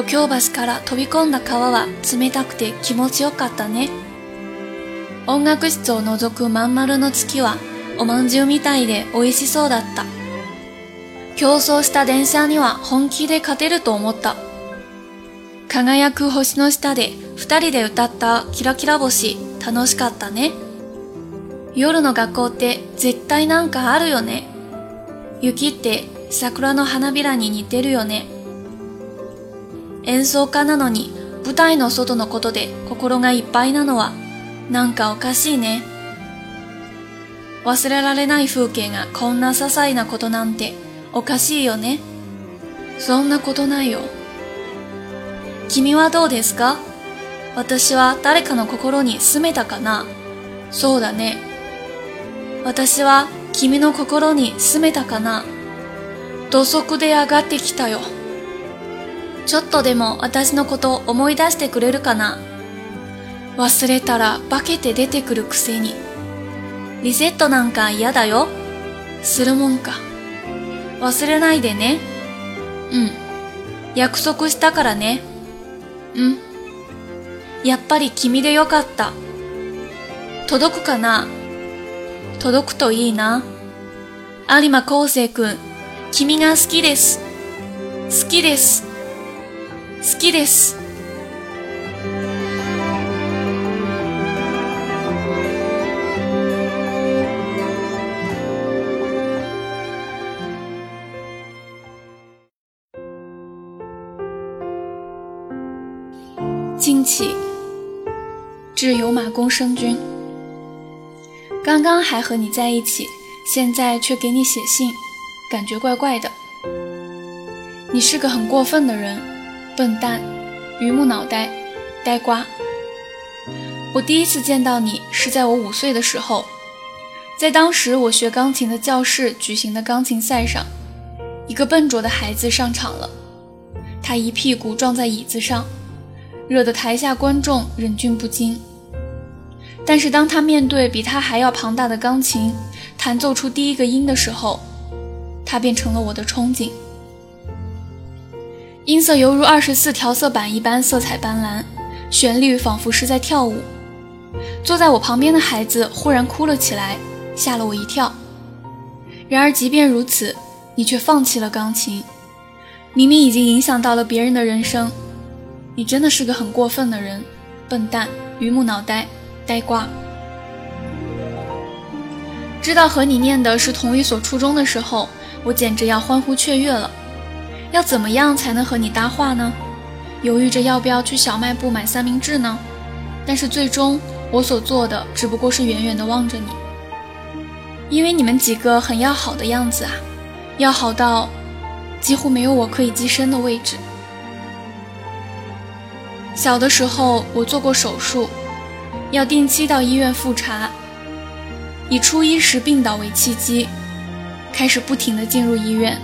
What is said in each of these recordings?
度京橋から飛び込んだ川は冷たくて気持ちよかったね。音楽室を覗くまん丸の月はおまんじゅうみたいで美味しそうだった。競争した電車には本気で勝てると思った。輝く星の下で二人で歌ったキラキラ星楽しかったね。夜の学校って絶対なんかあるよね。雪って桜の花びらに似てるよね。演奏家なのに舞台の外のことで心がいっぱいなのはなんかおかしいね。忘れられない風景がこんな些細なことなんておかしいよね。そんなことないよ。君はどうですか？私は誰かの心に住めたかな？そうだね。私は君の心に住めたかな？土足で上がってきたよ。ちょっとでも私のこと思い出してくれるかな？忘れたら化けて出てくるくせに。リセットなんか嫌だよ？するもんか。忘れないでね。うん。約束したからね。うん。やっぱり君でよかった。届くかな？届くといいな。有馬康生くん、君が好きです。好きです。好きです。惊起，致有马公生君。刚刚还和你在一起，现在却给你写信，感觉怪怪的。你是个很过分的人。 笨蛋，榆木脑袋，呆瓜。我第一次见到你是在我五岁的时候，在当时我学钢琴的教室举行的钢琴赛上，一个笨拙的孩子上场了，他一屁股撞在椅子上，惹得台下观众忍俊不禁。但是当他面对比他还要庞大的钢琴，弹奏出第一个音的时候，他变成了我的憧憬。音色犹如二十四调色板一般色彩斑斓，旋律仿佛是在跳舞。坐在我旁边的孩子忽然哭了起来，吓了我一跳。然而即便如此，你却放弃了钢琴，明明已经影响到了别人的人生。你真的是个很过分的人，笨蛋，榆木脑袋，呆瓜。知道和你念的是同一所初中的时候，我简直要欢呼雀跃了。要怎么样才能和你搭话呢？犹豫着要不要去小卖部买三明治呢？但是最终我所做的只不过是远远地望着你，因为你们几个很要好的样子啊，要好到几乎没有我可以跻身的位置。小的时候我做过手术，要定期到医院复查，以初一时病倒为契机，开始不停地进入医院。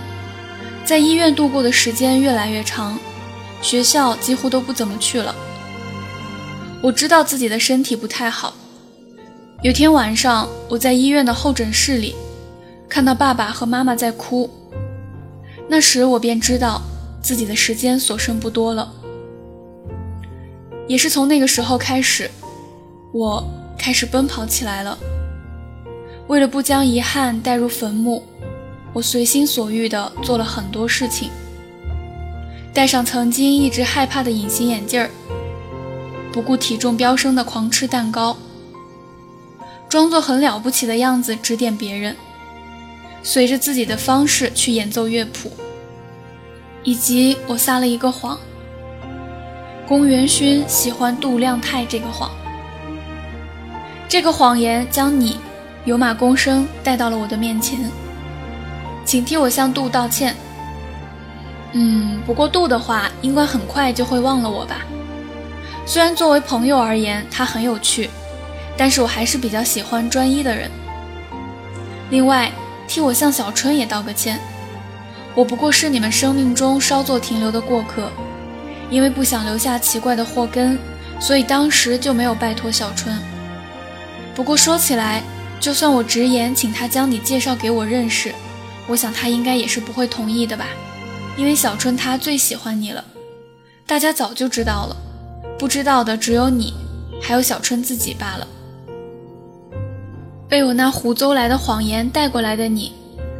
在医院度过的时间越来越长，学校几乎都不怎么去了。我知道自己的身体不太好。有天晚上，我在医院的候诊室里，看到爸爸和妈妈在哭。那时我便知道自己的时间所剩不多了。也是从那个时候开始，我开始奔跑起来了。为了不将遗憾带入坟墓。我随心所欲地做了很多事情，戴上曾经一直害怕的隐形眼镜儿，不顾体重飙升的狂吃蛋糕，装作很了不起的样子指点别人，随着自己的方式去演奏乐谱，以及我撒了一个谎：宫元勋喜欢杜亮太这个谎。这个谎言将你有马公生带到了我的面前。请替我向杜道歉。嗯，不过杜的话应该很快就会忘了我吧。虽然作为朋友而言他很有趣，但是我还是比较喜欢专一的人。另外，替我向小春也道个歉。我不过是你们生命中稍作停留的过客，因为不想留下奇怪的祸根，所以当时就没有拜托小春。不过说起来，就算我直言请他将你介绍给我认识。我想他应该也是不会同意的吧，因为小春他最喜欢你了，大家早就知道了，不知道的只有你，还有小春自己罢了。被我那胡诌来的谎言带过来的你，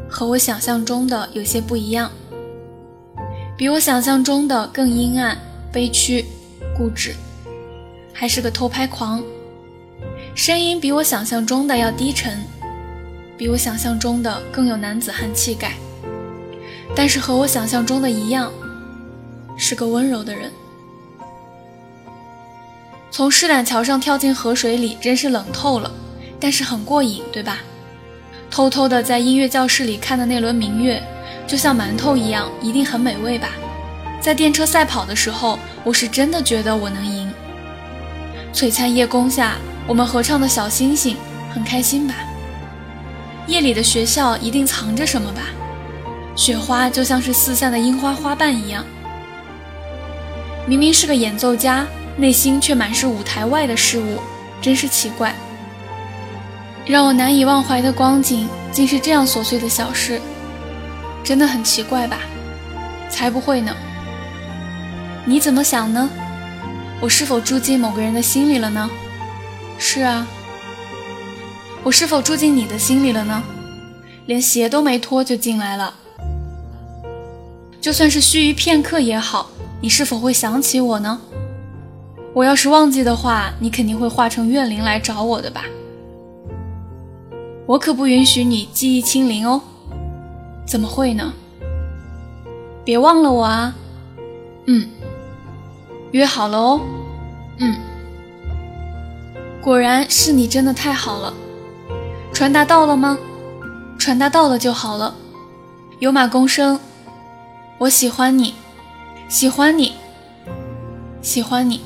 和我想象中的有些不一样，比我想象中的更阴暗、悲屈、固执，还是个偷拍狂。声音比我想象中的要低沉，比我想象中的更有男子汉气概，但是和我想象中的一样，是个温柔的人。从施胆桥上跳进河水里，真是冷透了，但是很过瘾，对吧？偷偷的在音乐教室里看的那轮明月，就像馒头一样，一定很美味吧？在电车赛跑的时候，我是真的觉得我能赢。璀璨夜空下。我们合唱的小星星很开心吧？夜里的学校一定藏着什么吧？雪花就像是四散的樱花花瓣一样。明明是个演奏家，内心却满是舞台外的事物，真是奇怪。让我难以忘怀的光景，竟是这样琐碎的小事，真的很奇怪吧？才不会呢。你怎么想呢？我是否住进某个人的心里了呢？是啊，我是否住进你的心里了呢？连鞋都没脱就进来了。就算是须臾片刻也好，你是否会想起我呢？我要是忘记的话，你肯定会化成怨灵来找我的吧？我可不允许你记忆清零哦。怎么会呢？别忘了我啊。嗯，约好了哦。嗯。果然是你，真的太好了。传达到了吗？传达到了就好了。有马公生，我喜欢你，喜欢你，喜欢你。